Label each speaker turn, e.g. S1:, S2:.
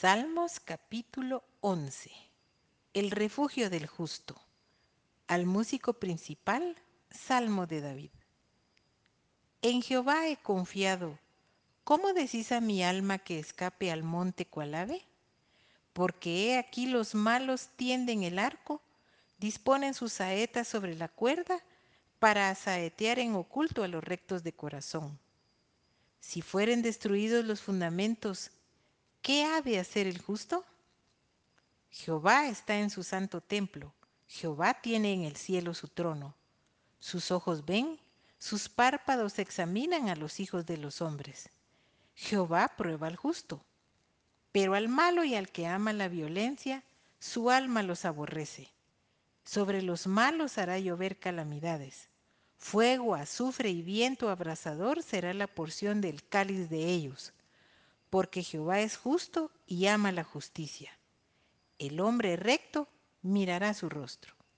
S1: Salmos capítulo 11. El refugio del justo. Al músico principal, Salmo de David. En Jehová he confiado. ¿Cómo decís a mi alma que escape al monte cual ave? Porque he aquí los malos tienden el arco, disponen sus saetas sobre la cuerda para asaetear en oculto a los rectos de corazón. Si fueren destruidos los fundamentos, ¿Qué ha de hacer el justo? Jehová está en su santo templo, Jehová tiene en el cielo su trono. Sus ojos ven, sus párpados examinan a los hijos de los hombres. Jehová prueba al justo, pero al malo y al que ama la violencia, su alma los aborrece. Sobre los malos hará llover calamidades. Fuego, azufre y viento abrasador será la porción del cáliz de ellos porque Jehová es justo y ama la justicia. El hombre recto mirará su rostro.